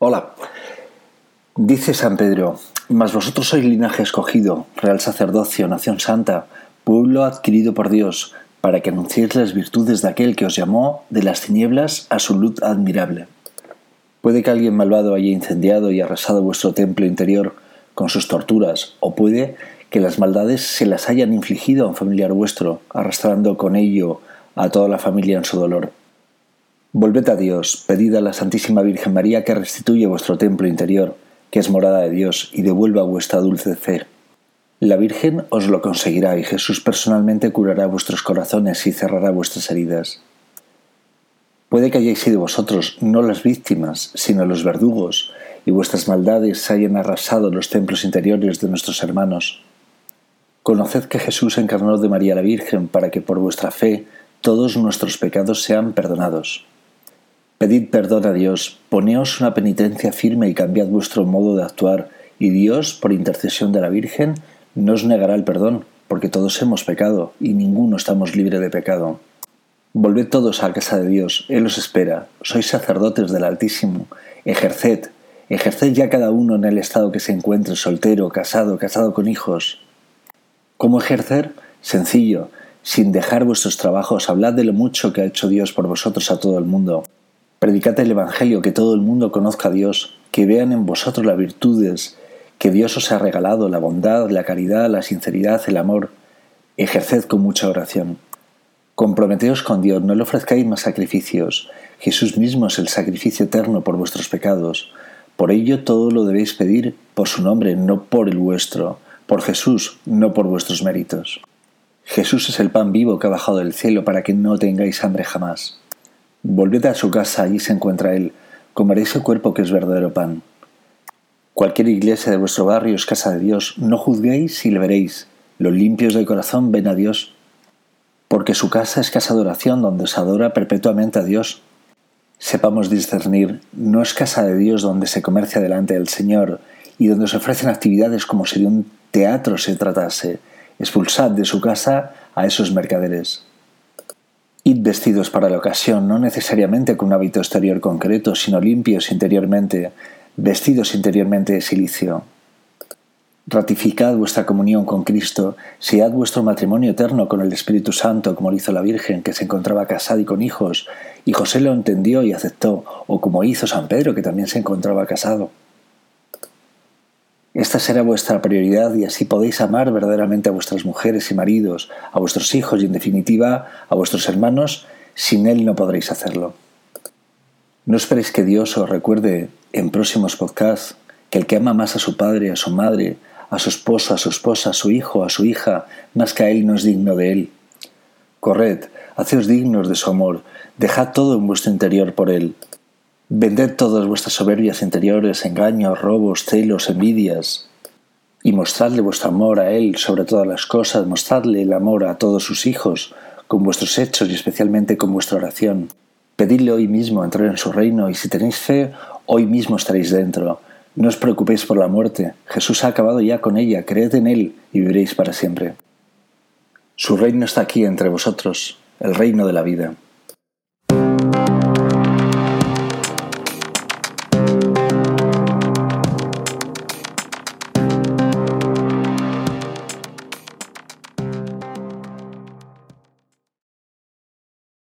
Hola. Dice San Pedro, mas vosotros sois linaje escogido, real sacerdocio, nación santa, pueblo adquirido por Dios, para que anunciéis las virtudes de aquel que os llamó de las tinieblas a su luz admirable. Puede que alguien malvado haya incendiado y arrasado vuestro templo interior con sus torturas, o puede que las maldades se las hayan infligido a un familiar vuestro, arrastrando con ello a toda la familia en su dolor. Volved a Dios, pedid a la Santísima Virgen María que restituya vuestro templo interior, que es morada de Dios, y devuelva vuestra dulce fe. La Virgen os lo conseguirá y Jesús personalmente curará vuestros corazones y cerrará vuestras heridas. Puede que hayáis sido vosotros no las víctimas, sino los verdugos, y vuestras maldades hayan arrasado los templos interiores de nuestros hermanos. Conoced que Jesús encarnó de María la Virgen para que por vuestra fe todos nuestros pecados sean perdonados. Pedid perdón a Dios, poneos una penitencia firme y cambiad vuestro modo de actuar, y Dios, por intercesión de la Virgen, no os negará el perdón, porque todos hemos pecado y ninguno estamos libre de pecado. Volved todos a la casa de Dios, Él os espera. Sois sacerdotes del Altísimo. Ejerced, ejerced ya cada uno en el estado que se encuentre, soltero, casado, casado con hijos. ¿Cómo ejercer? Sencillo, sin dejar vuestros trabajos, hablad de lo mucho que ha hecho Dios por vosotros a todo el mundo. Predicad el Evangelio, que todo el mundo conozca a Dios, que vean en vosotros las virtudes que Dios os ha regalado, la bondad, la caridad, la sinceridad, el amor. Ejerced con mucha oración. Comprometeos con Dios, no le ofrezcáis más sacrificios. Jesús mismo es el sacrificio eterno por vuestros pecados. Por ello todo lo debéis pedir por su nombre, no por el vuestro. Por Jesús, no por vuestros méritos. Jesús es el pan vivo que ha bajado del cielo para que no tengáis hambre jamás. Volved a su casa, allí se encuentra Él. Comeréis el cuerpo que es verdadero pan. Cualquier iglesia de vuestro barrio es casa de Dios. No juzguéis y le veréis. Los limpios de corazón ven a Dios porque su casa es casa de oración donde se adora perpetuamente a Dios. Sepamos discernir, no es casa de Dios donde se comercia delante del Señor y donde se ofrecen actividades como si de un teatro se tratase. Expulsad de su casa a esos mercaderes. Id vestidos para la ocasión, no necesariamente con un hábito exterior concreto, sino limpios interiormente, vestidos interiormente de silicio. Ratificad vuestra comunión con Cristo, sead vuestro matrimonio eterno con el Espíritu Santo, como lo hizo la Virgen, que se encontraba casada y con hijos, y José lo entendió y aceptó, o como hizo San Pedro, que también se encontraba casado. Esta será vuestra prioridad y así podéis amar verdaderamente a vuestras mujeres y maridos, a vuestros hijos y en definitiva a vuestros hermanos, sin Él no podréis hacerlo. No esperéis que Dios os recuerde en próximos podcasts que el que ama más a su padre, a su madre, a su esposo, a su esposa, a su hijo, a su hija, más que a él no es digno de él. Corred, haceos dignos de su amor, dejad todo en vuestro interior por él. Vended todas vuestras soberbias interiores, engaños, robos, celos, envidias, y mostradle vuestro amor a él sobre todas las cosas, mostradle el amor a todos sus hijos, con vuestros hechos y especialmente con vuestra oración. Pedidle hoy mismo entrar en su reino y si tenéis fe, hoy mismo estaréis dentro. No os preocupéis por la muerte, Jesús ha acabado ya con ella, creed en Él y viviréis para siempre. Su reino está aquí entre vosotros, el reino de la vida.